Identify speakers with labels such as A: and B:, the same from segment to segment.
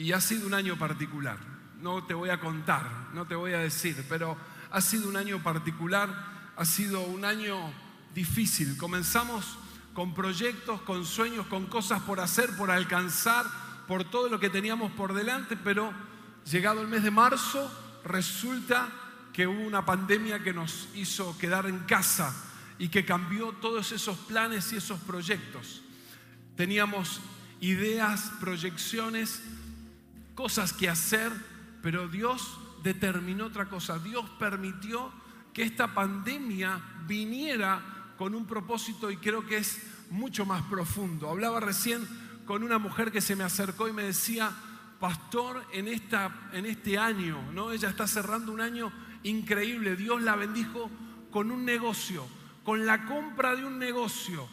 A: Y ha sido un año particular. No te voy a contar, no te voy a decir, pero ha sido un año particular, ha sido un año difícil. Comenzamos con proyectos, con sueños, con cosas por hacer, por alcanzar, por todo lo que teníamos por delante, pero llegado el mes de marzo resulta que hubo una pandemia que nos hizo quedar en casa y que cambió todos esos planes y esos proyectos. Teníamos ideas, proyecciones, cosas que hacer, pero Dios determinó otra cosa. Dios permitió que esta pandemia viniera con un propósito y creo que es mucho más profundo. Hablaba recién con una mujer que se me acercó y me decía, pastor, en, esta, en este año, ¿no? Ella está cerrando un año increíble. Dios la bendijo con un negocio, con la compra de un negocio.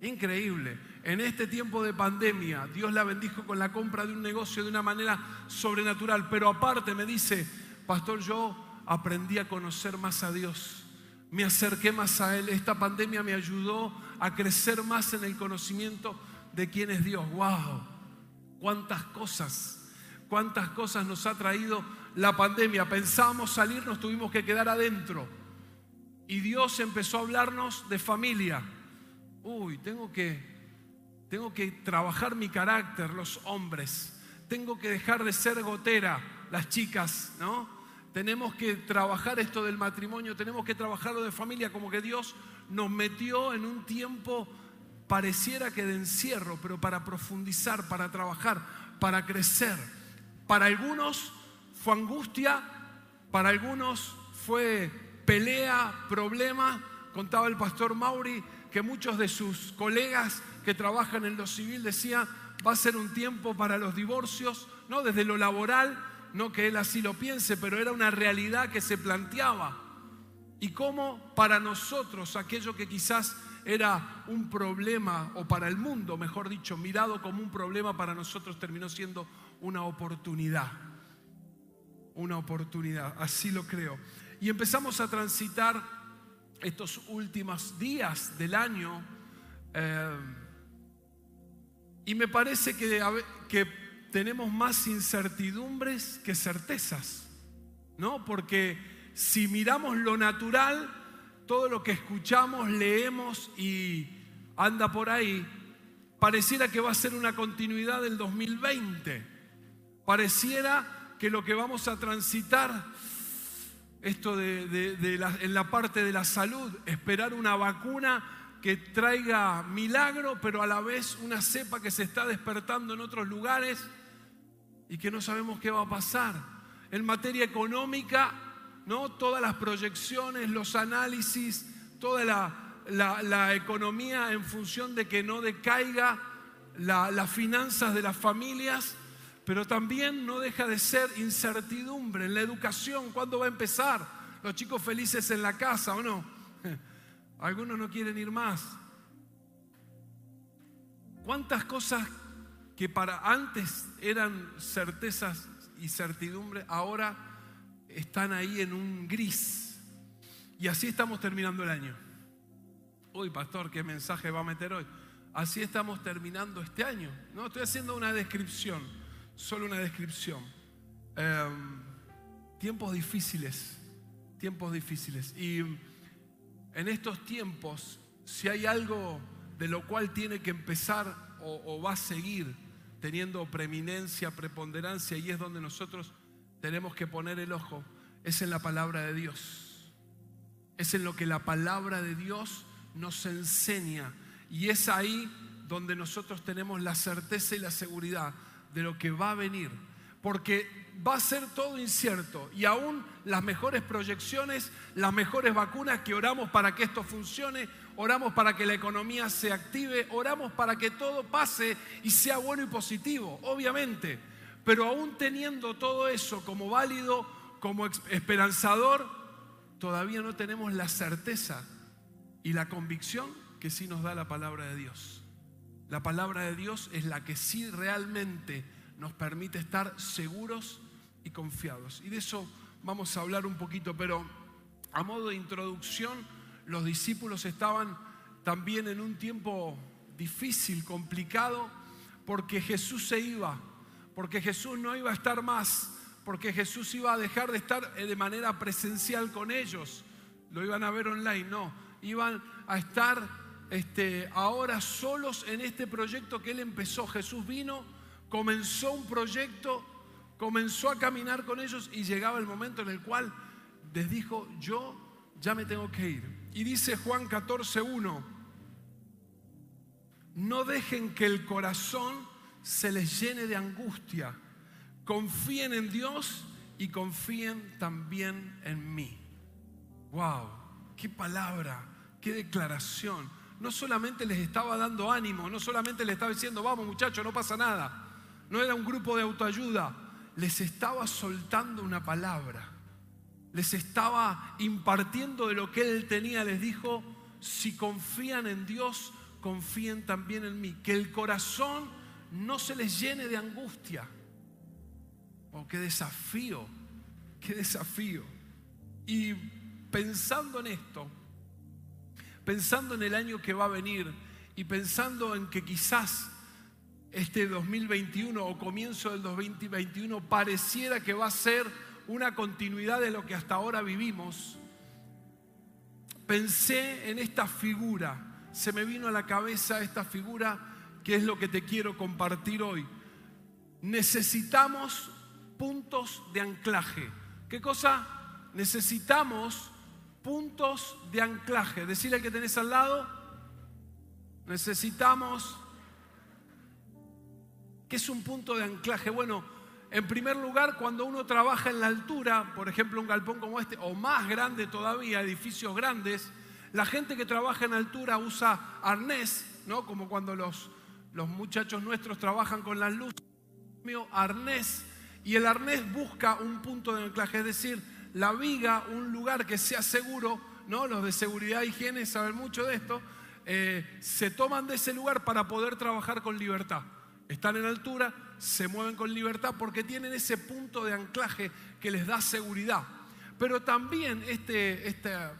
A: Increíble. En este tiempo de pandemia, Dios la bendijo con la compra de un negocio de una manera sobrenatural. Pero aparte me dice, pastor, yo aprendí a conocer más a Dios. Me acerqué más a Él. Esta pandemia me ayudó a crecer más en el conocimiento de quién es Dios. ¡Wow! ¿Cuántas cosas? ¿Cuántas cosas nos ha traído la pandemia? Pensábamos salir, nos tuvimos que quedar adentro. Y Dios empezó a hablarnos de familia. Uy, tengo que, tengo que trabajar mi carácter, los hombres. Tengo que dejar de ser gotera, las chicas, ¿no? Tenemos que trabajar esto del matrimonio, tenemos que trabajarlo de familia, como que Dios nos metió en un tiempo pareciera que de encierro, pero para profundizar, para trabajar, para crecer. Para algunos fue angustia, para algunos fue pelea, problema. Contaba el pastor Mauri que muchos de sus colegas que trabajan en lo civil decían, va a ser un tiempo para los divorcios, no desde lo laboral, no que él así lo piense, pero era una realidad que se planteaba. Y cómo para nosotros, aquello que quizás era un problema, o para el mundo, mejor dicho, mirado como un problema, para nosotros terminó siendo una oportunidad una oportunidad, así lo creo. Y empezamos a transitar estos últimos días del año eh, y me parece que, tenemos más incertidumbres que certezas, ¿no? Porque si miramos lo natural, todo lo que escuchamos, leemos y anda por ahí, pareciera que va a ser una continuidad del 2020. Pareciera que lo que vamos a transitar, esto de, en la parte de la salud, esperar una vacuna que traiga milagro, pero a la vez una cepa que se está despertando en otros lugares y que no sabemos qué va a pasar. En materia económica, ¿no? todas las proyecciones, los análisis, toda la, economía en función de que no decaiga las finanzas de las familias pero también no deja de ser incertidumbre en la educación. ¿Cuándo va a empezar? Los chicos felices en la casa o no. Algunos no quieren ir más. ¿Cuántas cosas que para antes eran certezas y certidumbre, ahora están ahí en un gris? Y así estamos terminando el año. Uy, pastor, ¿qué mensaje va a meter hoy? Así estamos terminando este año. No, estoy haciendo una descripción solo una descripción. Em, tiempos difíciles, tiempos difíciles. Y en estos tiempos, si hay algo de lo cual tiene que empezar o, va a seguir teniendo preeminencia, preponderancia, y es donde nosotros tenemos que poner el ojo, es en la palabra de Dios. Es en lo que la palabra de Dios nos enseña. Y es ahí donde nosotros tenemos la certeza y la seguridad de lo que va a venir, porque va a ser todo incierto y aún las mejores proyecciones, las mejores vacunas que oramos para que esto funcione, oramos para que la economía se active, oramos para que todo pase y sea bueno y positivo, obviamente, pero aún teniendo todo eso como válido, como esperanzador, todavía no tenemos la certeza y la convicción que sí nos da la palabra de Dios. La palabra de Dios es la que sí realmente nos permite estar seguros y confiados. Y de eso vamos a hablar un poquito, pero a modo de introducción, los discípulos estaban también en un tiempo difícil, complicado, porque Jesús se iba, porque Jesús no iba a estar más, porque Jesús iba a dejar de estar de manera presencial con ellos, lo iban a ver online, no, iban a estar este, ahora solos en este proyecto que Él empezó. Jesús vino, comenzó un proyecto, comenzó a caminar con ellos y llegaba el momento en el cual les dijo, yo ya me tengo que ir. Y dice Juan 14.1, no dejen que el corazón se les llene de angustia. Confíen en Dios y confíen también en mí. ¡Wow! ¡Qué palabra! ¡Qué declaración! No solamente les estaba dando ánimo, no solamente les estaba diciendo, vamos muchachos, no pasa nada. No era un grupo de autoayuda, les estaba soltando una palabra. Les estaba impartiendo de lo que él tenía. Les dijo, si confían en Dios, confíen también en mí. Que el corazón no se les llene de angustia. Oh, qué desafío, qué desafío. Y pensando en esto, pensando en el año que va a venir y pensando en que quizás este 2021 o comienzo del 2021 pareciera que va a ser una continuidad de lo que hasta ahora vivimos, pensé en esta figura, se me vino a la cabeza esta figura que es lo que te quiero compartir hoy. Necesitamos puntos de anclaje. ¿Qué cosa? Necesitamos puntos de anclaje. Decirle al que tenés al lado, necesitamos... ¿Qué es un punto de anclaje? Bueno, en primer lugar, cuando uno trabaja en la altura, por ejemplo un galpón como este, o más grande todavía, edificios grandes, la gente que trabaja en altura usa arnés, ¿no? Como cuando los, los muchachos nuestros trabajan con las luces, arnés, y el arnés busca un punto de anclaje, es decir, la viga, un lugar que sea seguro, ¿no? Los de seguridad e higiene saben mucho de esto, eh, se toman de ese lugar para poder trabajar con libertad. Están en altura, se mueven con libertad porque tienen ese punto de anclaje que les da seguridad. Pero también este, esta,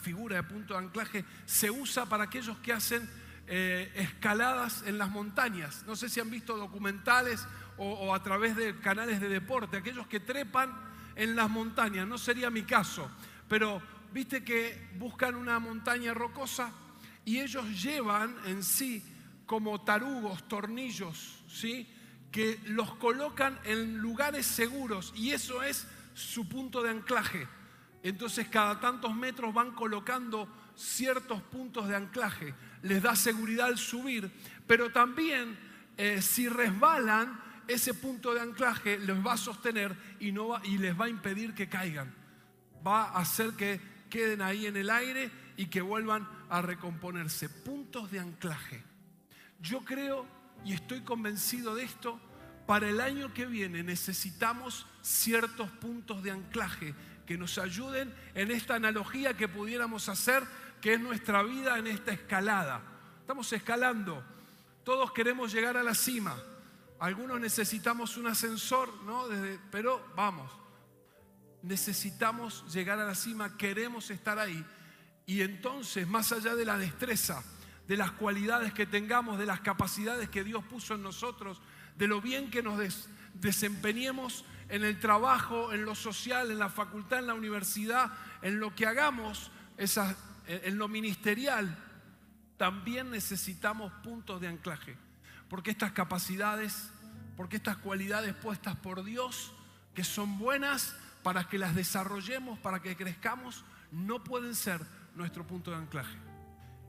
A: figura de punto de anclaje se usa para aquellos que hacen eh, escaladas en las montañas. No sé si han visto documentales o, o, a través de canales de deporte, aquellos que trepan en las montañas. No sería mi caso, pero viste que buscan una montaña rocosa y ellos llevan en sí como tarugos, tornillos, ¿sí? que los colocan en lugares seguros y eso es su punto de anclaje. Entonces cada tantos metros van colocando ciertos puntos de anclaje. Les da seguridad al subir, pero también eh, si resbalan, ese punto de anclaje los va a sostener y, no va, y les va a impedir que caigan. Va a hacer que queden ahí en el aire y que vuelvan a recomponerse. Puntos de anclaje. Yo creo y estoy convencido de esto, para el año que viene necesitamos ciertos puntos de anclaje que nos ayuden en esta analogía que pudiéramos hacer, que es nuestra vida en esta escalada. Estamos escalando, todos queremos llegar a la cima, algunos necesitamos un ascensor, ¿no? pero vamos, necesitamos llegar a la cima, queremos estar ahí. Y entonces, más allá de la destreza, de las cualidades que tengamos, de las capacidades que Dios puso en nosotros, de lo bien que nos desempeñemos en el trabajo, en lo social, en la facultad, en la universidad, en lo que hagamos, en lo ministerial, también necesitamos puntos de anclaje. Porque estas capacidades, porque estas cualidades puestas por Dios, que son buenas para que las desarrollemos, para que crezcamos, no pueden ser nuestro punto de anclaje.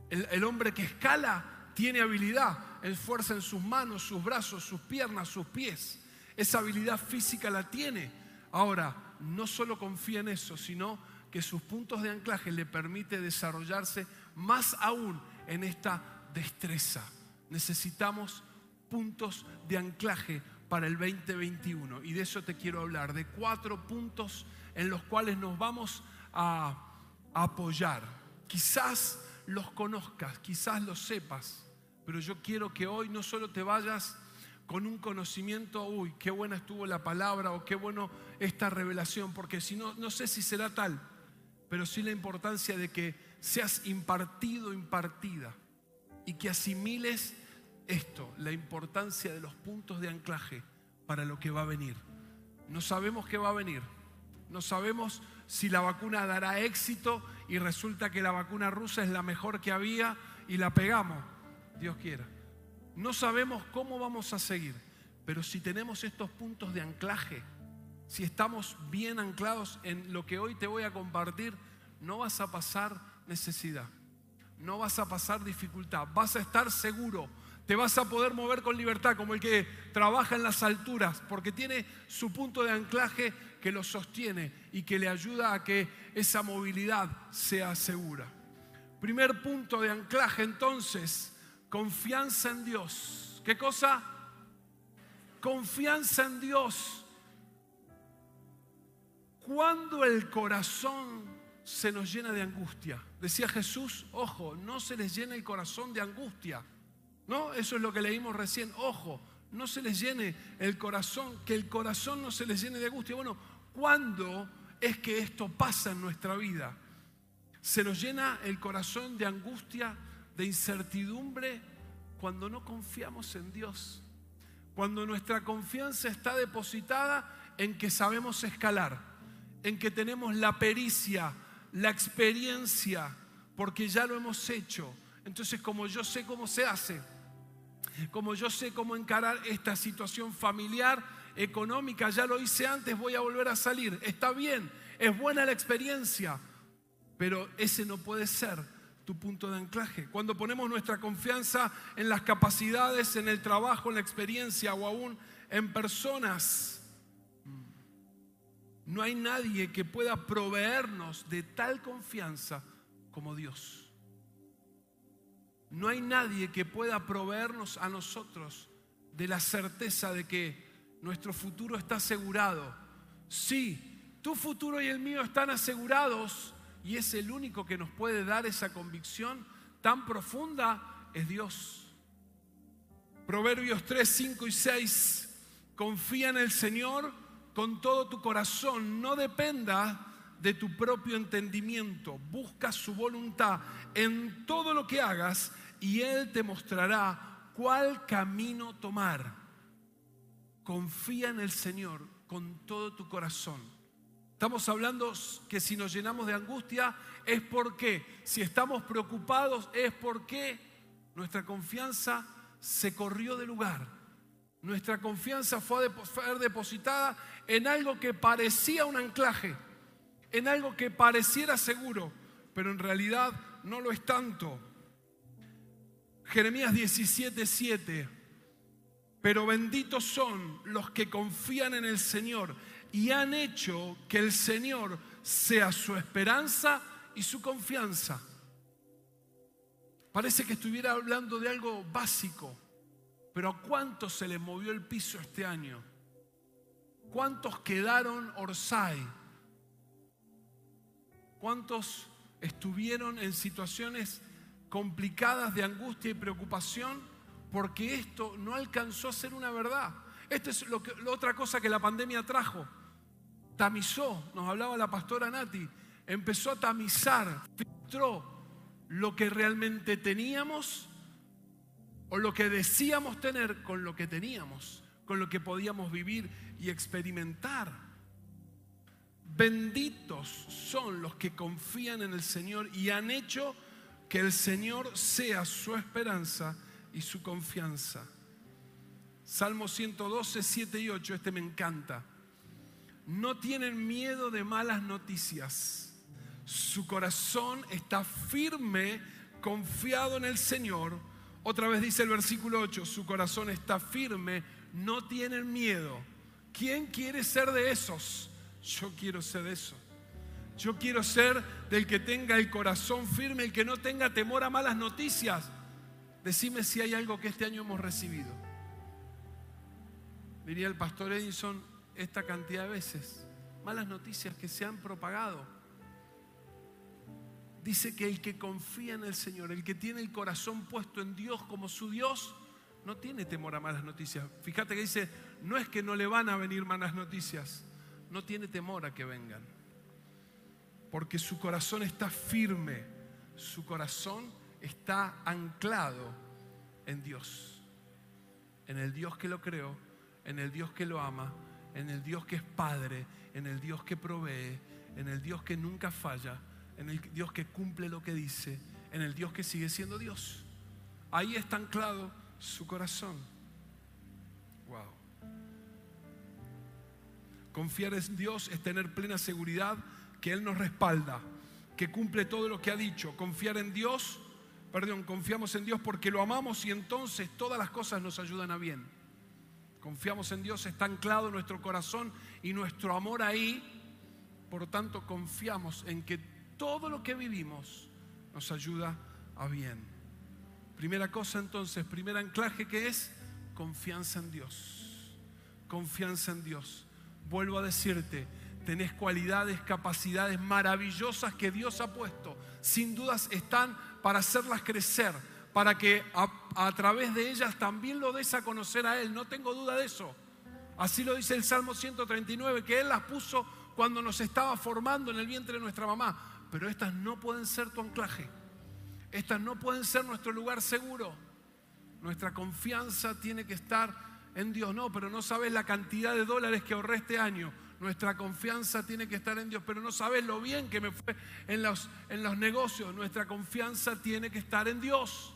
A: El, hombre que escala tiene habilidad, es fuerza en sus manos, sus brazos, sus piernas, sus pies. Esa habilidad física la tiene. Ahora, no solo confía en eso, sino que sus puntos de anclaje le permite desarrollarse más aún en esta destreza. Necesitamos puntos de anclaje para el 2021 y de eso te quiero hablar, de cuatro puntos en los cuales nos vamos a apoyar. Quizás los conozcas, quizás los sepas, pero yo quiero que hoy no solo te vayas con un conocimiento, uy, qué buena estuvo la palabra o qué bueno esta revelación, porque si no, no sé si será tal, pero sí la importancia de que seas impartido, impartida, y que asimiles esto, la importancia de los puntos de anclaje para lo que va a venir. No sabemos qué va a venir. No sabemos si la vacuna dará éxito y resulta que la vacuna rusa es la mejor que había y la pegamos. Dios quiera. No sabemos cómo vamos a seguir, pero si tenemos estos puntos de anclaje, si estamos bien anclados en lo que hoy te voy a compartir, no vas a pasar necesidad, no vas a pasar dificultad, vas a estar seguro, te vas a poder mover con libertad como el que trabaja en las alturas, porque tiene su punto de anclaje que lo sostiene y que le ayuda a que esa movilidad sea segura. Primer punto de anclaje entonces, confianza en Dios. ¿Qué cosa? Confianza en Dios. Cuando el corazón se nos llena de angustia, decía Jesús, ojo, no se les llene el corazón de angustia. ¿No? Eso es lo que leímos recién. Ojo, no se les llene el corazón, que el corazón no se les llene de angustia. Bueno, ¿cuándo es que esto pasa en nuestra vida? Se nos llena el corazón de angustia, de incertidumbre, cuando no confiamos en Dios. Cuando nuestra confianza está depositada en que sabemos escalar en que tenemos la pericia, la experiencia, porque ya lo hemos hecho. Entonces, como yo sé cómo se hace, como yo sé cómo encarar esta situación familiar, económica, ya lo hice antes, voy a volver a salir. Está bien, es buena la experiencia, pero ese no puede ser tu punto de anclaje. Cuando ponemos nuestra confianza en las capacidades, en el trabajo, en la experiencia o aún en personas, no hay nadie que pueda proveernos de tal confianza como Dios. No hay nadie que pueda proveernos a nosotros de la certeza de que nuestro futuro está asegurado. Sí, tu futuro y el mío están asegurados y es el único que nos puede dar esa convicción tan profunda, es Dios. Proverbios 3, 5 y 6. Confía en el Señor con todo tu corazón, no dependa de tu propio entendimiento. Busca su voluntad en todo lo que hagas y Él te mostrará cuál camino tomar. Confía en el Señor con todo tu corazón. Estamos hablando que si nos llenamos de angustia es porque, si estamos preocupados es porque nuestra confianza se corrió de lugar. Nuestra confianza fue depositada en algo que parecía un anclaje, en algo que pareciera seguro, pero en realidad no lo es tanto. Jeremías 17, 7. Pero benditos son los que confían en el Señor y han hecho que el Señor sea su esperanza y su confianza. Parece que estuviera hablando de algo básico, pero ¿a cuánto se le movió el piso este año? ¿Cuántos quedaron Orsay? ¿Cuántos estuvieron en situaciones complicadas de angustia y preocupación porque esto no alcanzó a ser una verdad? Esta es otra cosa que la pandemia trajo. Tamizó, nos hablaba la pastora Nati, empezó a tamizar, filtró lo que realmente teníamos o lo que decíamos tener con lo que teníamos con lo que podíamos vivir y experimentar. Benditos son los que confían en el Señor y han hecho que el Señor sea su esperanza y su confianza. Salmo 112, 7 y 8, este me encanta. No tienen miedo de malas noticias. Su corazón está firme, confiado en el Señor. Otra vez dice el versículo 8, su corazón está firme, no tienen miedo. ¿Quién quiere ser de esos? Yo quiero ser de eso. Yo quiero ser del que tenga el corazón firme, el que no tenga temor a malas noticias. Decime si hay algo que este año hemos recibido. Diría el pastor Edison esta cantidad de veces. Malas noticias que se han propagado. Dice que el que confía en el Señor, el que tiene el corazón puesto en Dios como su Dios, no tiene temor a malas noticias. Fíjate que dice, no es que no le van a venir malas noticias, no tiene temor a que vengan. Porque su corazón está firme, su corazón está anclado en Dios, en el Dios que lo creó, en el Dios que lo ama, en el Dios que es Padre, en el Dios que provee, en el Dios que nunca falla, en el Dios que cumple lo que dice, en el Dios que sigue siendo Dios. Ahí está anclado su corazón. Wow. Confiar en Dios es tener plena seguridad que Él nos respalda, que cumple todo lo que ha dicho. Confiar en Dios, perdón, confiamos en Dios porque lo amamos y entonces todas las cosas nos ayudan a bien. Confiamos en Dios, está anclado nuestro corazón y nuestro amor ahí. Por tanto, confiamos en que todo lo que vivimos nos ayuda a bien. Primera cosa entonces, primer anclaje que es confianza en Dios. Confianza en Dios. Vuelvo a decirte, tenés cualidades, capacidades maravillosas que Dios ha puesto. Sin dudas están para hacerlas crecer, para que a, través de ellas también lo des a conocer a Él. No tengo duda de eso. Así lo dice el Salmo 139, que Él las puso cuando nos estaba formando en el vientre de nuestra mamá. Pero estas no pueden ser tu anclaje. Estas no pueden ser nuestro lugar seguro. Nuestra confianza tiene que estar en Dios. No, pero no sabes la cantidad de dólares que ahorré este año. Nuestra confianza tiene que estar en Dios, pero no sabes lo bien que me fue en los, en los negocios. Nuestra confianza tiene que estar en Dios,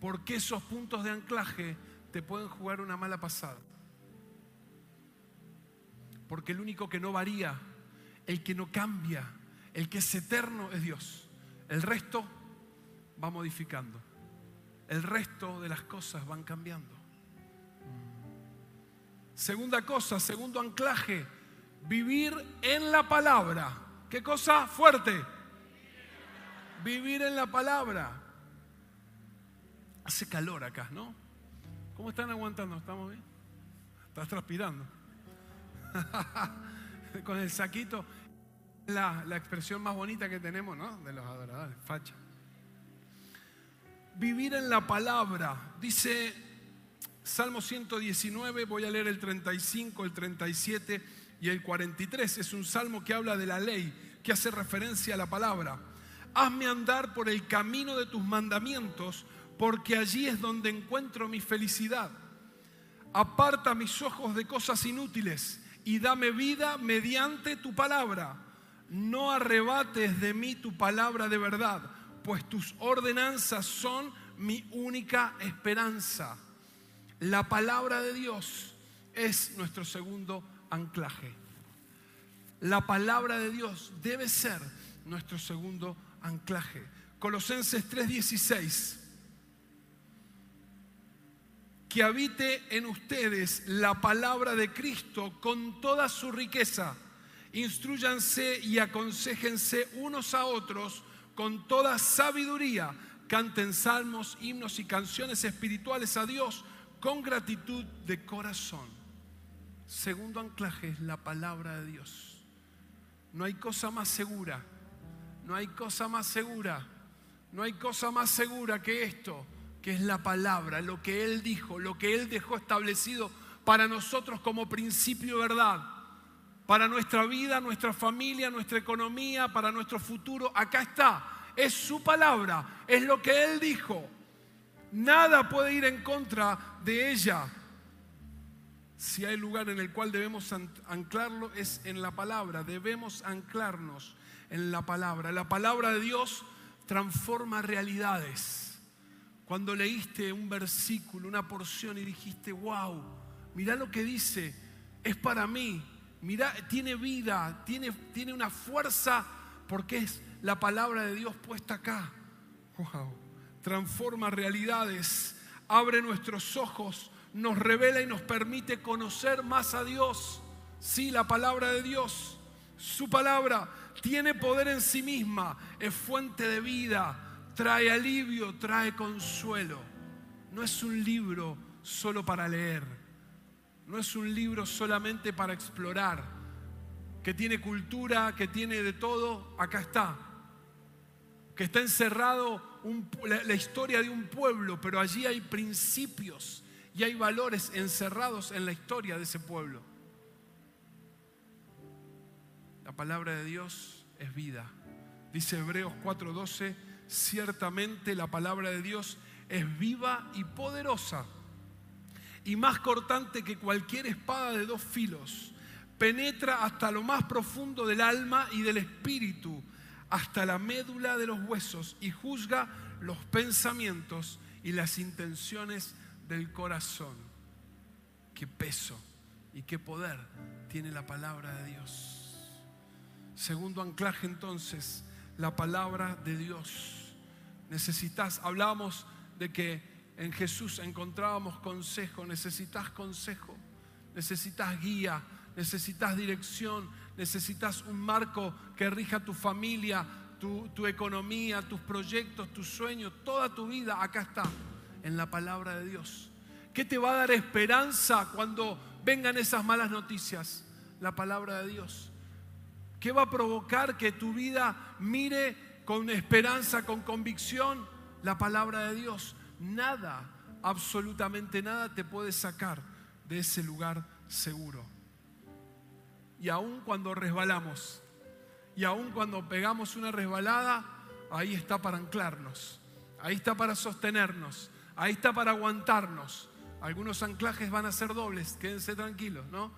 A: porque esos puntos de anclaje te pueden jugar una mala pasada. Porque el único que no varía, el que no cambia, el que es eterno es Dios. El resto va modificando. El resto de las cosas van cambiando. Segunda cosa, segundo anclaje, Vivir en la palabra. ¿Qué cosa? Fuerte. Vivir en la palabra. Hace calor acá, ¿no? ¿Cómo están aguantando? ¿Estamos bien? Estás transpirando. Con el saquito. La, la, expresión más bonita que tenemos, ¿no? De los adoradores, facha. Vivir en la palabra. Dice Salmo 119, voy a leer el 35, el 37 y el 43 es un salmo que habla de la ley, que hace referencia a la palabra. Hazme andar por el camino de tus mandamientos, porque allí es donde encuentro mi felicidad. Aparta mis ojos de cosas inútiles y dame vida mediante tu palabra. No arrebates de mí tu palabra de verdad, pues tus ordenanzas son mi única esperanza. La palabra de Dios es nuestro segundo anclaje. La palabra de Dios debe ser nuestro segundo anclaje. Colosenses 3:16. Que habite en ustedes la palabra de Cristo con toda su riqueza. Instruyanse y aconsejense unos a otros con toda sabiduría. Canten salmos, himnos y canciones espirituales a Dios con gratitud de corazón. Segundo anclaje es la palabra de Dios. No hay cosa más segura, no hay cosa más segura, no hay cosa más segura que esto, que es la palabra, lo que Él dijo, lo que Él dejó establecido para nosotros como principio verdad, para nuestra vida, nuestra familia, nuestra economía, para nuestro futuro. Acá está, es su palabra, es lo que Él dijo. Nada puede ir en contra de ella si hay lugar en el cual debemos anclarlo es en la palabra. Debemos anclarnos en la palabra. La palabra de Dios transforma realidades. Cuando leíste un versículo, una porción y dijiste, wow, mira lo que dice, es para mí, mira, tiene vida, tiene, tiene una fuerza porque es la palabra de Dios puesta acá. Wow, transforma realidades, abre nuestros ojos nos revela y nos permite conocer más a Dios. Sí, la palabra de Dios, su palabra tiene poder en sí misma, es fuente de vida, trae alivio, trae consuelo. No es un libro solo para leer, no es un libro solamente para explorar, que tiene cultura, que tiene de todo, acá está. Que está encerrado la historia de un pueblo, pero allí hay principios y hay valores encerrados en la historia de ese pueblo. La palabra de Dios es vida. Dice Hebreos 4:12, ciertamente la palabra de Dios es viva y poderosa. y más cortante que cualquier espada de dos filos. Penetra hasta lo más profundo del alma y del espíritu, hasta la médula de los huesos y juzga los pensamientos y las intenciones del corazón. Qué peso y qué poder tiene la palabra de Dios. Segundo anclaje entonces, la palabra de Dios. Necesitas, hablábamos de que en Jesús encontrábamos consejo, necesitas consejo, necesitas guía, necesitas dirección, necesitas un marco que rija tu familia, tu, tu, economía, tus proyectos, tus sueños, toda tu vida, acá está, en la palabra de Dios. ¿Qué te va a dar esperanza cuando vengan esas malas noticias? La palabra de Dios. ¿Qué va a provocar que tu vida mire con esperanza, con convicción? La palabra de Dios. Nada, absolutamente nada te puede sacar de ese lugar seguro. Y aun cuando resbalamos, y aun cuando pegamos una resbalada, ahí está para anclarnos, ahí está para sostenernos, ahí está para aguantarnos. Algunos anclajes van a ser dobles, quédense tranquilos, ¿no?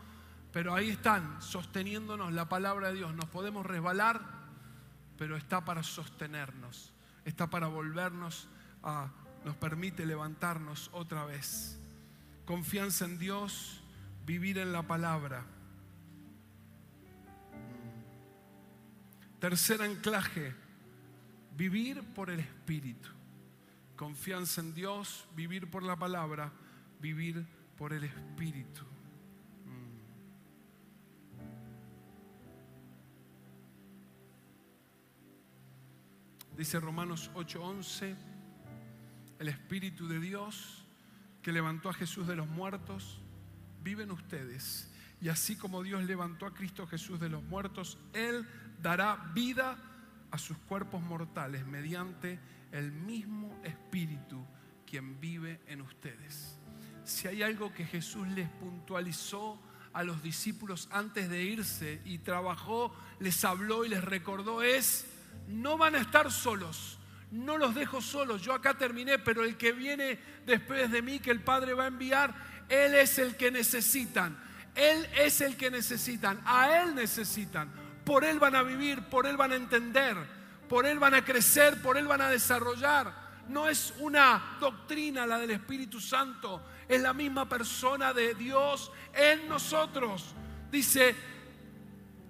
A: Pero ahí están, sosteniéndonos la palabra de Dios. Nos podemos resbalar, pero está para sostenernos, está para volvernos a, nos permite levantarnos otra vez. Confianza en Dios, vivir en la palabra. Tercer anclaje, vivir por el Espíritu. Confianza en Dios, vivir por la palabra, vivir por el Espíritu. Dice Romanos 8:11, el Espíritu de Dios que levantó a Jesús de los muertos, vive en ustedes. Y así como Dios levantó a Cristo Jesús de los muertos, Él dará vida a sus cuerpos mortales mediante el mismo Espíritu quien vive en ustedes. Si hay algo que Jesús les puntualizó a los discípulos antes de irse y trabajó, les habló y les recordó es no van a estar solos. No los dejo solos. Yo acá terminé, pero el que viene después de mí, que el Padre va a enviar, Él es el que necesitan. Él es el que necesitan. A Él necesitan. Por Él van a vivir, por Él van a entender, por Él van a crecer, por Él van a desarrollar. No es una doctrina la del Espíritu Santo, es la misma persona de Dios en nosotros. Dice,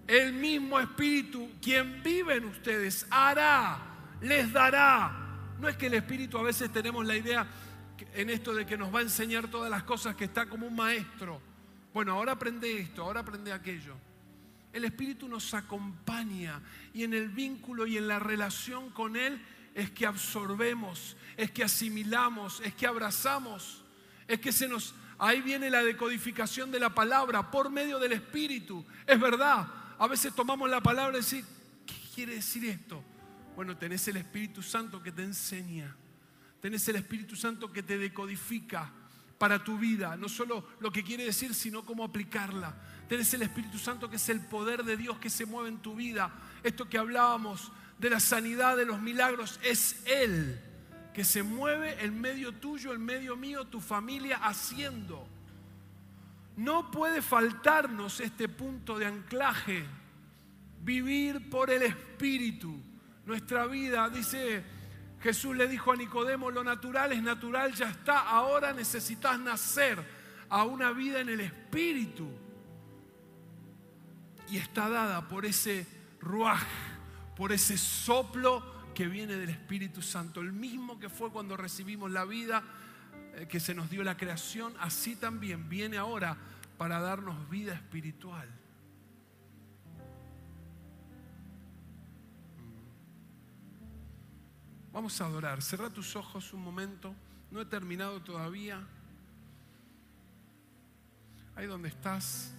A: el mismo Espíritu, quien vive en ustedes, hará, les dará. No es que el Espíritu a veces tenemos la idea en esto de que nos va a enseñar todas las cosas, que está como un maestro. Bueno, ahora aprende esto, ahora aprende aquello. El Espíritu nos acompaña y en el vínculo y en la relación con Él es que absorbemos, es que asimilamos, es que abrazamos, es que se nos... Ahí viene la decodificación de la palabra por medio del Espíritu. Es verdad, a veces tomamos la palabra y decimos, ¿qué quiere decir esto? Bueno, tenés el Espíritu Santo que te enseña. Tenés el Espíritu Santo que te decodifica para tu vida. No solo lo que quiere decir, sino cómo aplicarla. Tenés el Espíritu Santo que es el poder de Dios que se mueve en tu vida. Esto que hablábamos de la sanidad, de los milagros, es Él que se mueve en medio tuyo, en medio mío, tu familia haciendo. No puede faltarnos este punto de anclaje, vivir por el Espíritu. Nuestra vida, dice Jesús le dijo a Nicodemo, lo natural es natural, ya está, ahora necesitas nacer a una vida en el Espíritu. Y está dada por ese ruaj, por ese soplo que viene del Espíritu Santo, el mismo que fue cuando recibimos la vida eh, que se nos dio la creación, así también viene ahora para darnos vida espiritual. Vamos a adorar. Cerra tus ojos un momento. No he terminado todavía. Ahí donde estás.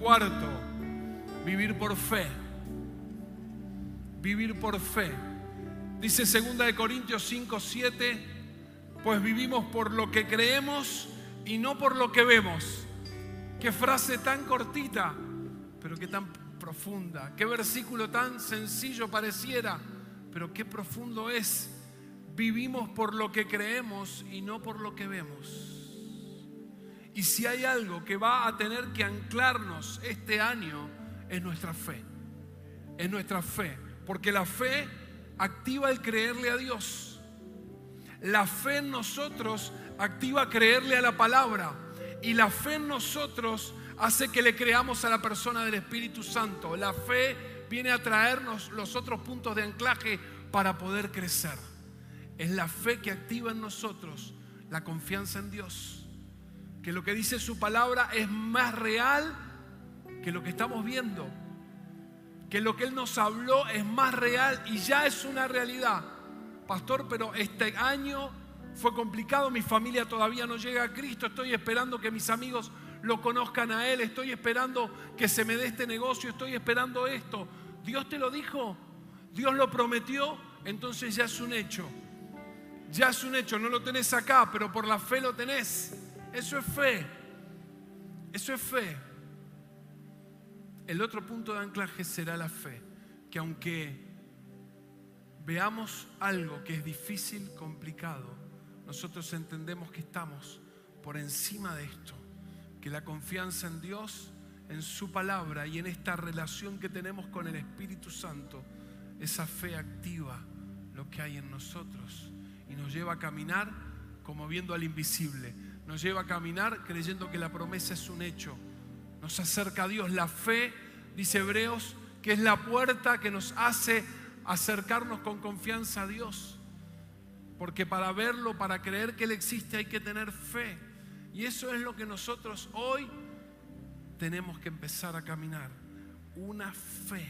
A: Cuarto, vivir por fe. Vivir por fe. Dice 2 de Corintios 5, 7, pues vivimos por lo que creemos y no por lo que vemos. Qué frase tan cortita, pero qué tan profunda. Qué versículo tan sencillo pareciera, pero qué profundo es. Vivimos por lo que creemos y no por lo que vemos. Y si hay algo que va a tener que anclarnos este año, es nuestra fe. Es nuestra fe. Porque la fe activa el creerle a Dios. La fe en nosotros activa creerle a la palabra. Y la fe en nosotros hace que le creamos a la persona del Espíritu Santo. La fe viene a traernos los otros puntos de anclaje para poder crecer. Es la fe que activa en nosotros la confianza en Dios. Que lo que dice su palabra es más real que lo que estamos viendo. Que lo que Él nos habló es más real y ya es una realidad. Pastor, pero este año fue complicado, mi familia todavía no llega a Cristo, estoy esperando que mis amigos lo conozcan a Él, estoy esperando que se me dé este negocio, estoy esperando esto. Dios te lo dijo, Dios lo prometió, entonces ya es un hecho. Ya es un hecho, no lo tenés acá, pero por la fe lo tenés. Eso es fe. Eso es fe. El otro punto de anclaje será la fe, que aunque veamos algo que es difícil, complicado, nosotros entendemos que estamos por encima de esto, que la confianza en Dios, en su palabra y en esta relación que tenemos con el Espíritu Santo, esa fe activa lo que hay en nosotros y nos lleva a caminar como viendo al invisible, nos lleva a caminar creyendo que la promesa es un hecho, nos acerca a Dios. La fe, dice Hebreos, que es la puerta que nos hace acercarnos con confianza a Dios. Porque para verlo, para creer que Él existe, hay que tener fe. Y eso es lo que nosotros hoy tenemos que empezar a caminar. Una fe,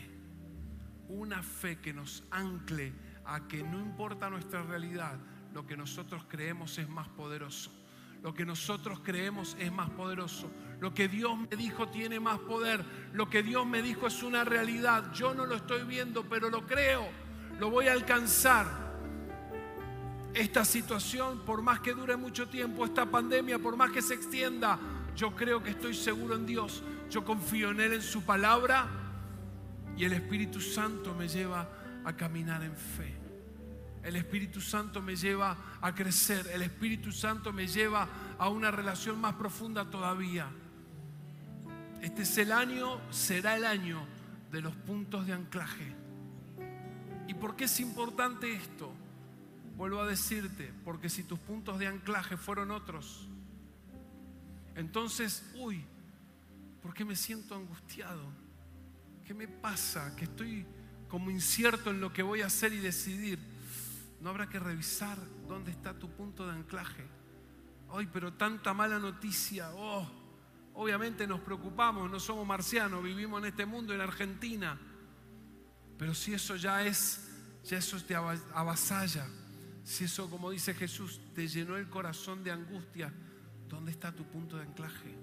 A: una fe que nos ancle a que no importa nuestra realidad, lo que nosotros creemos es más poderoso. Lo que nosotros creemos es más poderoso. Lo que Dios me dijo tiene más poder. Lo que Dios me dijo es una realidad. Yo no lo estoy viendo, pero lo creo. Lo voy a alcanzar. Esta situación, por más que dure mucho tiempo, esta pandemia, por más que se extienda, yo creo que estoy seguro en Dios. Yo confío en Él, en su palabra. Y el Espíritu Santo me lleva a caminar en fe. El Espíritu Santo me lleva a crecer. El Espíritu Santo me lleva a una relación más profunda todavía. Este es el año, será el año de los puntos de anclaje. ¿Y por qué es importante esto? Vuelvo a decirte, porque si tus puntos de anclaje fueron otros, entonces, uy, ¿por qué me siento angustiado? ¿Qué me pasa? Que estoy como incierto en lo que voy a hacer y decidir. No habrá que revisar dónde está tu punto de anclaje. Ay, pero tanta mala noticia. Oh, obviamente nos preocupamos, no somos marcianos, vivimos en este mundo en Argentina. Pero si eso ya es, ya eso te avasalla. Si eso, como dice Jesús, te llenó el corazón de angustia, ¿dónde está tu punto de anclaje?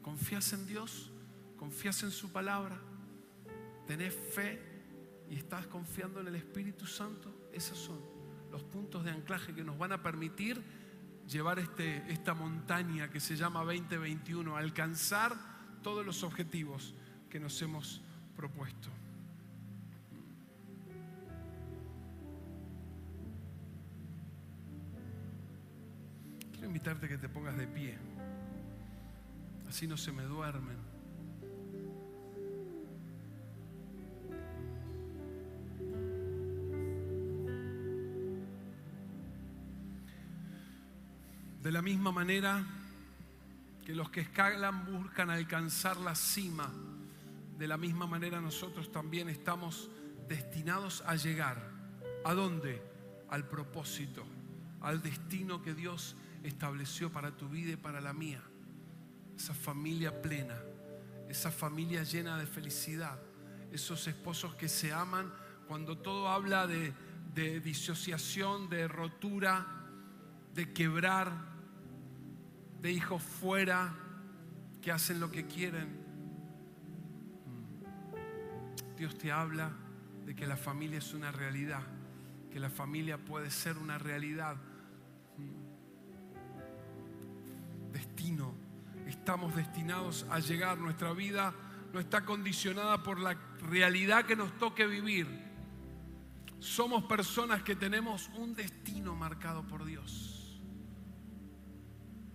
A: ¿Confías en Dios? ¿Confías en su palabra? ¿Tenés fe y estás confiando en el Espíritu Santo? Esos son los puntos de anclaje que nos van a permitir llevar este, esta montaña que se llama 2021, alcanzar todos los objetivos que nos hemos propuesto. Quiero invitarte a que te pongas de pie, así no se me duermen. De la misma manera que los que escalan buscan alcanzar la cima, de la misma manera nosotros también estamos destinados a llegar. ¿A dónde? Al propósito, al destino que Dios estableció para tu vida y para la mía. Esa familia plena, esa familia llena de felicidad, esos esposos que se aman cuando todo habla de, de disociación, de rotura, de quebrar, de hijos fuera que hacen lo que quieren. Mm. Dios te habla de que la familia es una realidad, que la familia puede ser una realidad. Mm. Destino. Estamos destinados a llegar. Nuestra vida no está condicionada por la realidad que nos toque vivir. Somos personas que tenemos un destino marcado por Dios.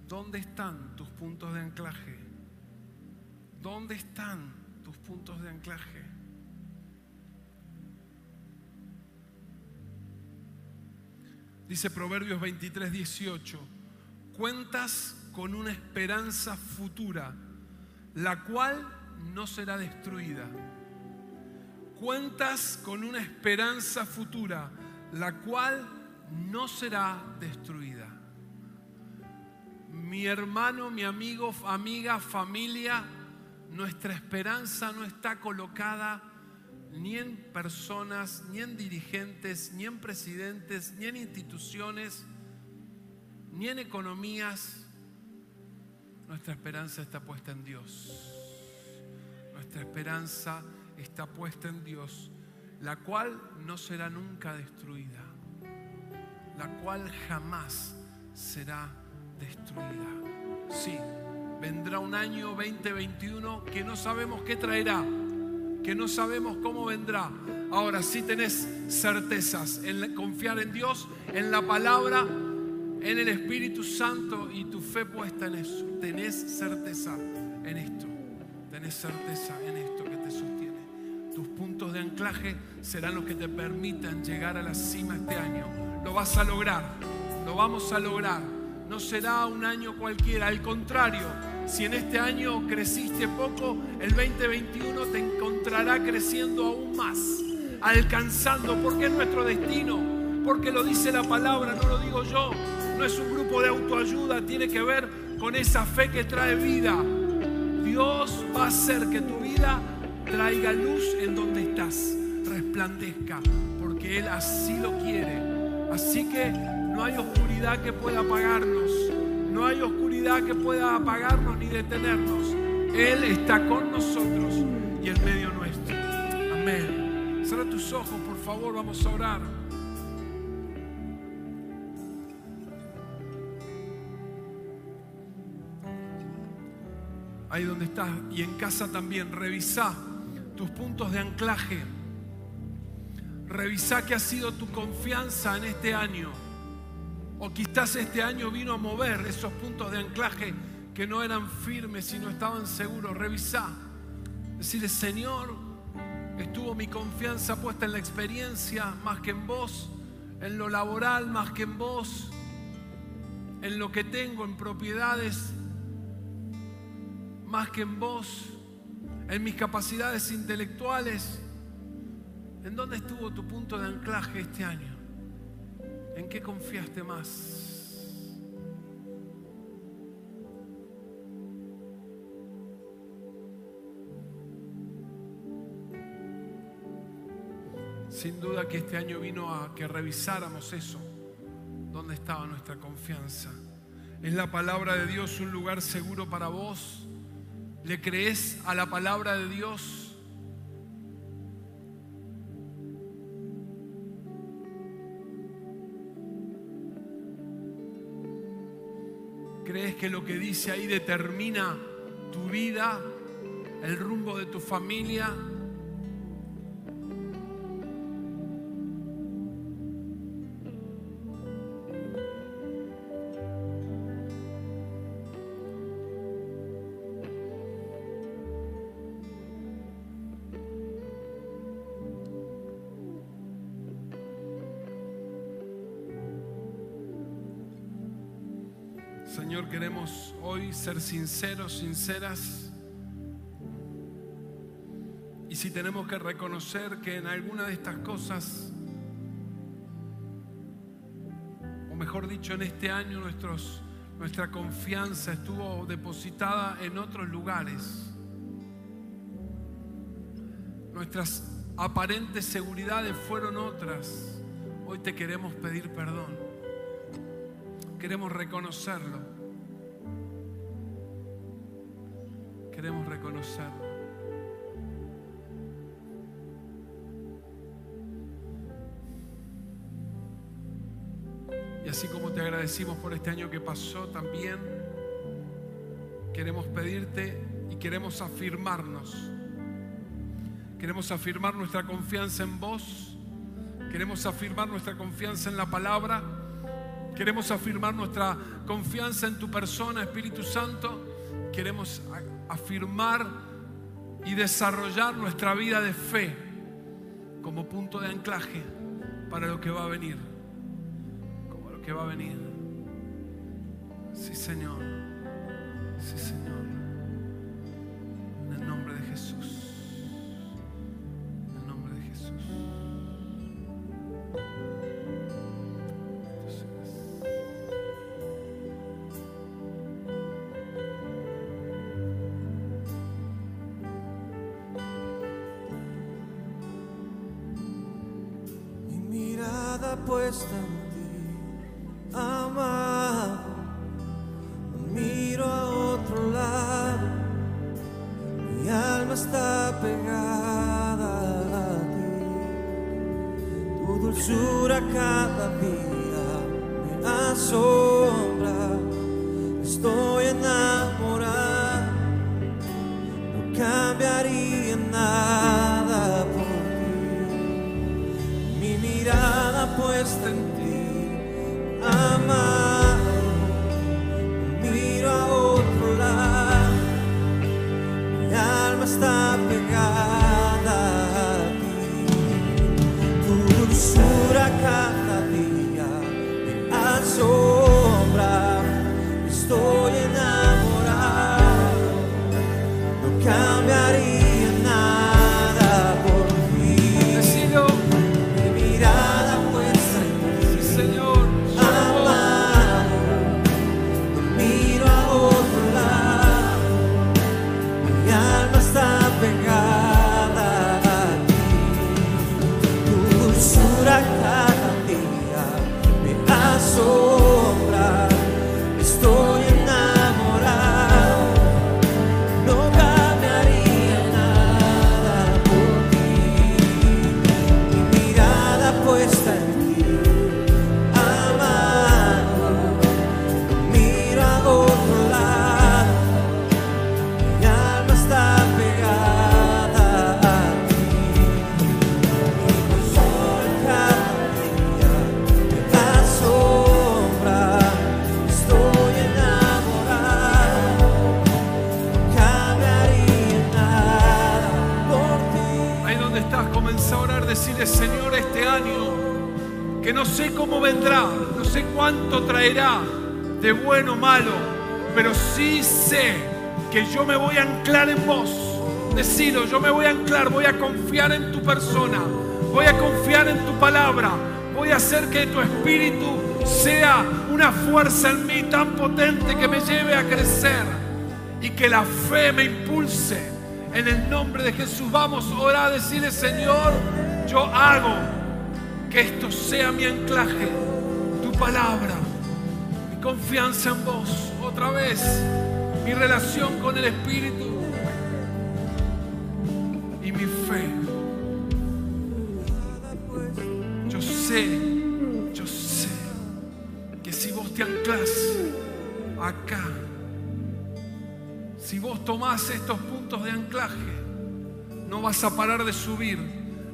A: ¿Dónde están tus puntos de anclaje? ¿Dónde están tus puntos de anclaje? Dice Proverbios 23, 18, cuentas con una esperanza futura, la cual no será destruida. Cuentas con una esperanza futura, la cual no será destruida mi hermano, mi amigo, amiga, familia, nuestra esperanza no está colocada ni en personas, ni en dirigentes, ni en presidentes, ni en instituciones, ni en economías. Nuestra esperanza está puesta en Dios. Nuestra esperanza está puesta en Dios, la cual no será nunca destruida, la cual jamás será destruida destruida. Sí, vendrá un año 2021 que no sabemos qué traerá, que no sabemos cómo vendrá. Ahora sí tenés certezas en confiar en Dios, en la palabra, en el Espíritu Santo y tu fe puesta en eso. Tenés certeza en esto. Tenés certeza en esto que te sostiene. Tus puntos de anclaje serán los que te permitan llegar a la cima este año. Lo vas a lograr. Lo vamos a lograr no será un año cualquiera, al contrario, Si en este año creciste poco, el 2021 te encontrará creciendo aún más, alcanzando, porque es nuestro destino, porque lo dice la palabra, no lo digo yo, no es un grupo de autoayuda, tiene que ver con esa fe que trae vida. Dios va a hacer que tu vida traiga luz en donde estás, resplandezca, porque Él así lo quiere. Así que no hay oscuridad que pueda apagarnos, no hay oscuridad que pueda apagarnos ni detenernos. Él está con nosotros y en medio nuestro. Amén. Cierra tus ojos, por favor, vamos a orar. Ahí donde estás y en casa también, revisa tus puntos de anclaje. Revisa qué ha sido tu confianza en este año. O quizás este año vino a mover esos puntos de anclaje que no eran firmes y no estaban seguros. Revisa. Decirle, Señor, estuvo mi confianza puesta en la experiencia más que en vos, en lo laboral más que en vos, en lo que tengo, en propiedades más que en vos, en mis capacidades intelectuales. ¿En dónde estuvo tu punto de anclaje este año? ¿En qué confiaste más? Sin duda que este año vino a que revisáramos eso. ¿Dónde estaba nuestra confianza? ¿Es la palabra de Dios un lugar seguro para vos? ¿Le crees a la palabra de Dios? ¿Crees que lo que dice ahí determina tu vida, el rumbo de tu familia? Ser sinceros, sinceras. Y si tenemos que reconocer que en alguna de estas cosas, o mejor dicho, en este año nuestra confianza estuvo depositada en otros lugares, nuestras aparentes seguridades fueron otras, hoy te queremos pedir perdón queremos reconocerlo. Queremos reconocerlo. Y así como te agradecimos por este año que pasó, también queremos pedirte y queremos afirmarnos. Queremos afirmar nuestra confianza en vos. Queremos afirmar nuestra confianza en la palabra Queremos afirmar nuestra confianza en tu persona, Espíritu Santo. Queremos afirmar y desarrollar nuestra vida de fe como punto de anclaje para lo que va a venir. Como lo que va a venir. Sí, Señor. Sí, Señor. En el nombre de Jesús.
B: Puesta en ti, amado. Miro a otro lado, mi alma está pegada a ti. Tu dulzura cada día me asombra,
A: de bueno o malo, pero sí sé que yo me voy a anclar en vos. Decilo, yo me voy a anclar, voy a confiar en tu persona, voy a confiar en tu palabra, voy a hacer que tu espíritu sea una fuerza en mí tan potente que me lleve a crecer y que la fe me impulse. En el nombre de Jesús vamos ahora a decirle, Señor, yo hago que esto sea mi anclaje, tu palabra, confianza en vos, otra vez, mi relación con el Espíritu y mi fe. Yo sé, yo sé que si vos te anclas acá, si vos tomás estos puntos de anclaje, no vas a parar de subir,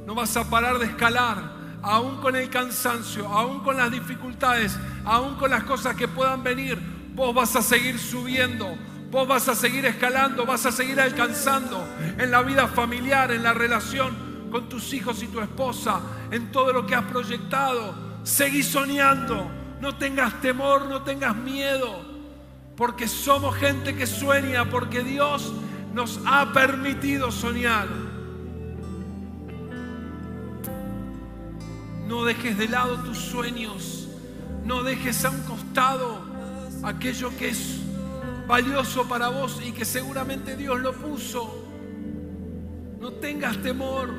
A: no vas a parar de escalar, aún con el cansancio, aún con las dificultades, aún con las cosas que puedan venir, vos vas a seguir subiendo, vos vas a seguir escalando, vas a seguir alcanzando en la vida familiar, en la relación con tus hijos y tu esposa, en todo lo que has proyectado. Seguí soñando, no tengas temor, no tengas miedo, porque somos gente que sueña, porque Dios nos ha permitido soñar. No dejes de lado tus sueños, no dejes a un costado aquello que es valioso para vos y que seguramente Dios lo puso. No tengas temor.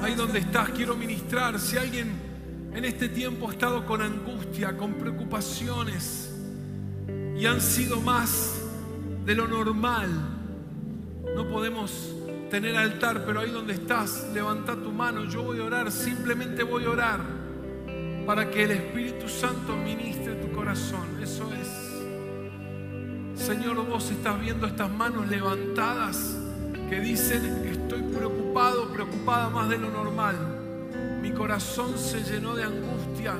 A: Ahí donde estás, quiero ministrar. Si alguien en este tiempo ha estado con angustia, con preocupaciones y han sido más de lo normal, no podemos tener altar, pero ahí donde estás, levanta tu mano. Yo voy a orar, simplemente voy a orar para que el Espíritu Santo ministre tu corazón. Eso es. Señor, vos estás viendo estas manos levantadas que dicen, estoy preocupado, preocupada más de lo normal. Mi corazón se llenó de angustia.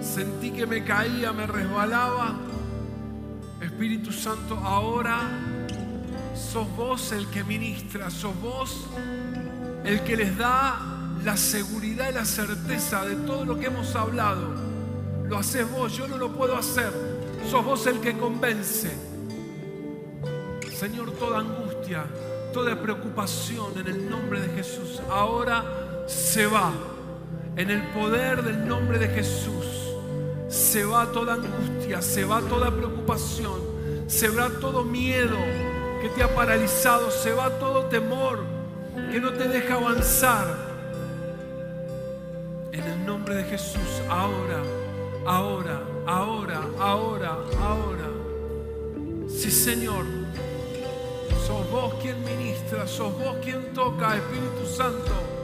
A: Sentí que me caía, me resbalaba. Espíritu Santo, ahora sos vos el que ministra, sos vos el que les da la seguridad y la certeza de todo lo que hemos hablado. Lo haces vos, yo no lo puedo hacer. Sos vos el que convence. Señor, toda angustia, toda preocupación en el nombre de Jesús ahora se va. En el poder del nombre de Jesús se va toda angustia, se va toda preocupación, se va todo miedo que te ha paralizado, se va todo temor que no te deja avanzar. En el nombre de Jesús, ahora, ahora, ahora, ahora, ahora. Sí, Señor, sos vos quien ministra, sos vos quien toca, Espíritu Santo.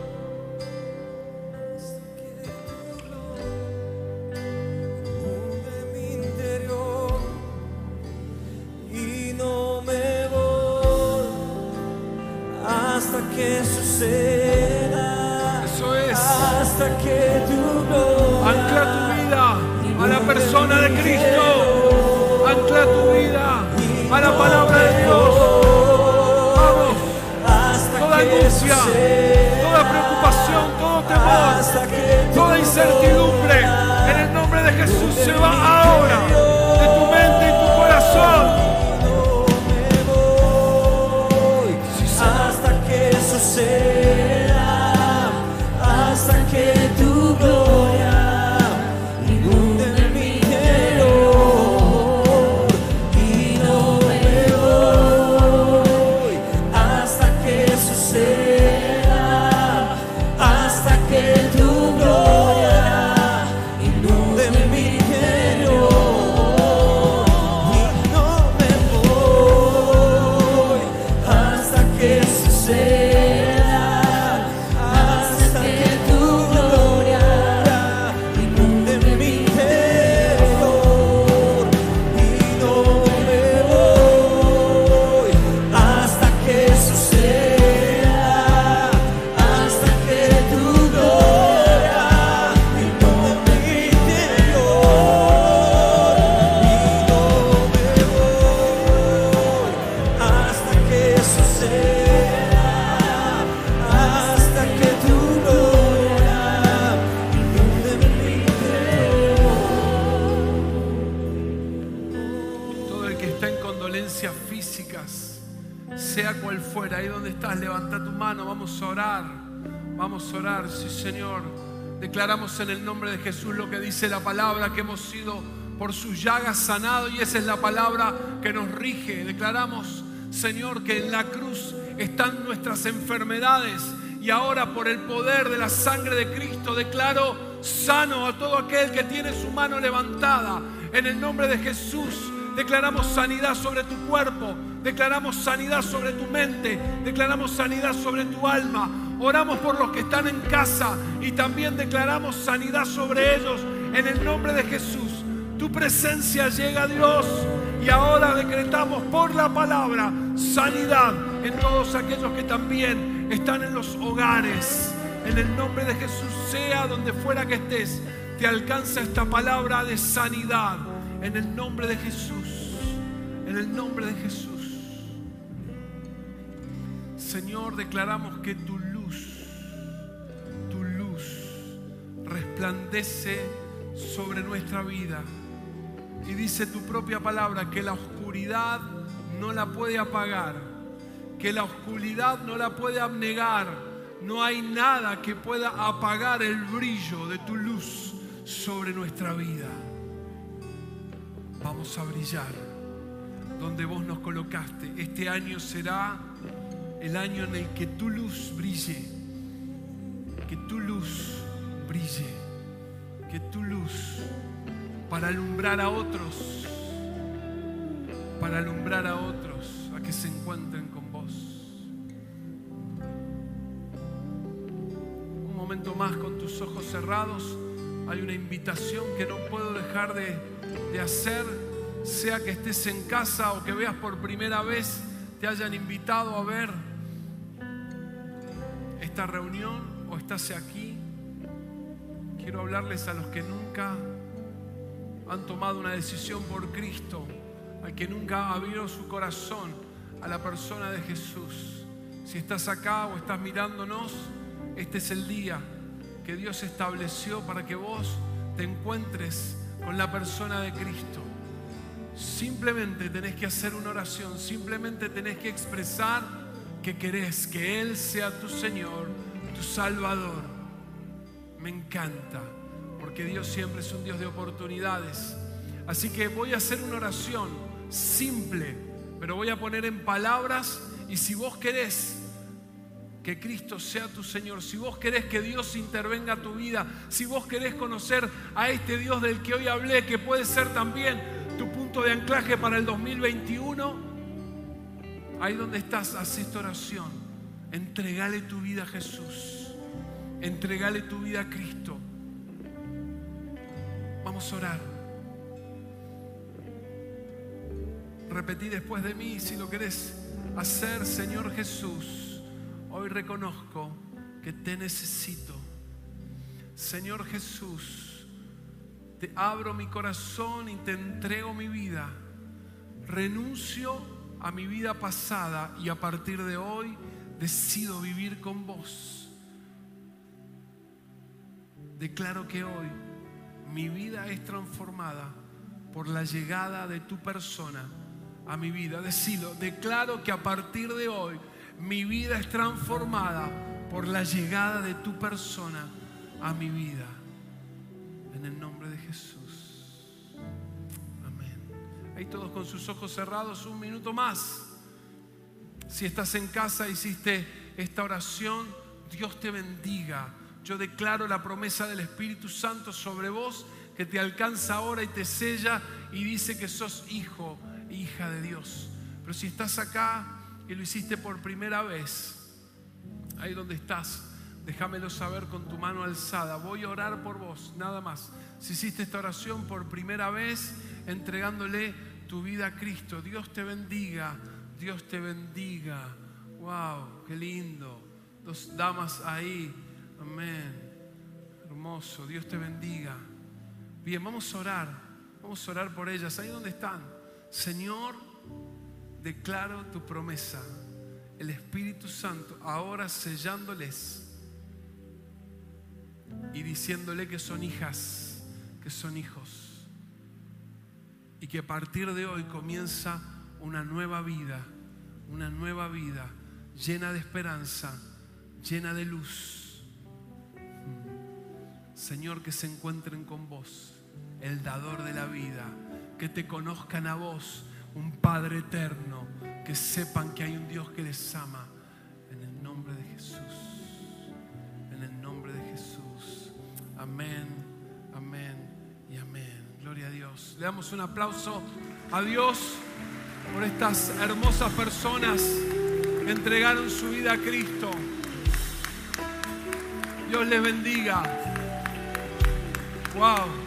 A: Dice la palabra, que hemos sido por sus llagas sanados y esa es la palabra que nos rige. Declaramos, Señor, que en la cruz están nuestras enfermedades y ahora por el poder de la sangre de Cristo declaro sano a todo aquel que tiene su mano levantada. En el nombre de Jesús declaramos sanidad sobre tu cuerpo, declaramos sanidad sobre tu mente, declaramos sanidad sobre tu alma. Oramos por los que están en casa y también declaramos sanidad sobre ellos en el nombre de Jesús. Tu presencia llega, Dios, y ahora decretamos por la palabra sanidad en todos aquellos que también están en los hogares. En el nombre de Jesús, sea donde fuera que estés, te alcanza esta palabra de sanidad. En el nombre de Jesús. En el nombre de Jesús. Señor, declaramos que tu luz, tu luz resplandece sobre nuestra vida. Y dice tu propia palabra que la oscuridad no la puede apagar, que la oscuridad no la puede abnegar. No hay nada que pueda apagar el brillo de tu luz sobre nuestra vida. Vamos a brillar donde vos nos colocaste. Este año será el año en el que tu luz brille, que tu luz brille, que tu luz para alumbrar a otros, para alumbrar a otros a que se encuentren con vos. Un momento más con tus ojos cerrados. Hay una invitación que no puedo dejar de, de hacer, sea que estés en casa o que veas por primera vez, te hayan invitado a ver esta reunión o estás aquí. Quiero hablarles a los que nunca han tomado una decisión por Cristo, al que nunca abrió su corazón a la persona de Jesús. Si estás acá o estás mirándonos, este es el día que Dios estableció para que vos te encuentres con la persona de Cristo. Simplemente tenés que hacer una oración, simplemente tenés que expresar que querés que Él sea tu Señor, tu Salvador. Me encanta porque Dios siempre es un Dios de oportunidades. Así que voy a hacer una oración simple, pero voy a poner en palabras y si vos querés que Cristo sea tu Señor, si vos querés que Dios intervenga a tu vida, si vos querés conocer a este Dios del que hoy hablé, que puede ser también tu punto de anclaje para el 2021, ahí donde estás, haz esta oración. Entregale tu vida a Jesús. Entregale tu vida a Cristo. Vamos a orar. Repetí después de mí si lo querés hacer, Señor Jesús. Hoy reconozco que te necesito. Señor Jesús, te abro mi corazón y te entrego mi vida. Renuncio a mi vida pasada y a partir de hoy decido vivir con vos. Declaro que hoy mi vida es transformada por la llegada de tu persona a mi vida. Decido, declaro que a partir de hoy mi vida es transformada por la llegada de tu persona a mi vida. En el nombre de Jesús. Amén. Ahí todos con sus ojos cerrados, un minuto más. Si estás en casa, hiciste esta oración, Dios te bendiga. Yo declaro la promesa del Espíritu Santo sobre vos que te alcanza ahora y te sella y dice que sos hijo, hija de Dios. Pero si estás acá y lo hiciste por primera vez, ahí donde estás, déjamelo saber con tu mano alzada. Voy a orar por vos, nada más. Si hiciste esta oración por primera vez, entregándole tu vida a Cristo, Dios te bendiga, Dios te bendiga. Wow, qué lindo. Dos damas ahí. Amén. Hermoso. Dios te bendiga. Bien, vamos a orar. Vamos a orar por ellas. Ahí donde están. Señor, declaro tu promesa. El Espíritu Santo ahora sellándoles y diciéndole que son hijas, que son hijos. Y que a partir de hoy comienza una nueva vida, una nueva vida llena de esperanza, llena de luz. Señor, que se encuentren con vos, el dador de la vida, que te conozcan a vos, un Padre eterno, que sepan que hay un Dios que les ama. En el nombre de Jesús, en el nombre de Jesús. Amén, amén y amén. Gloria a Dios. Le damos un aplauso a Dios por estas hermosas personas que entregaron su vida a Cristo. Dios les bendiga. Wow.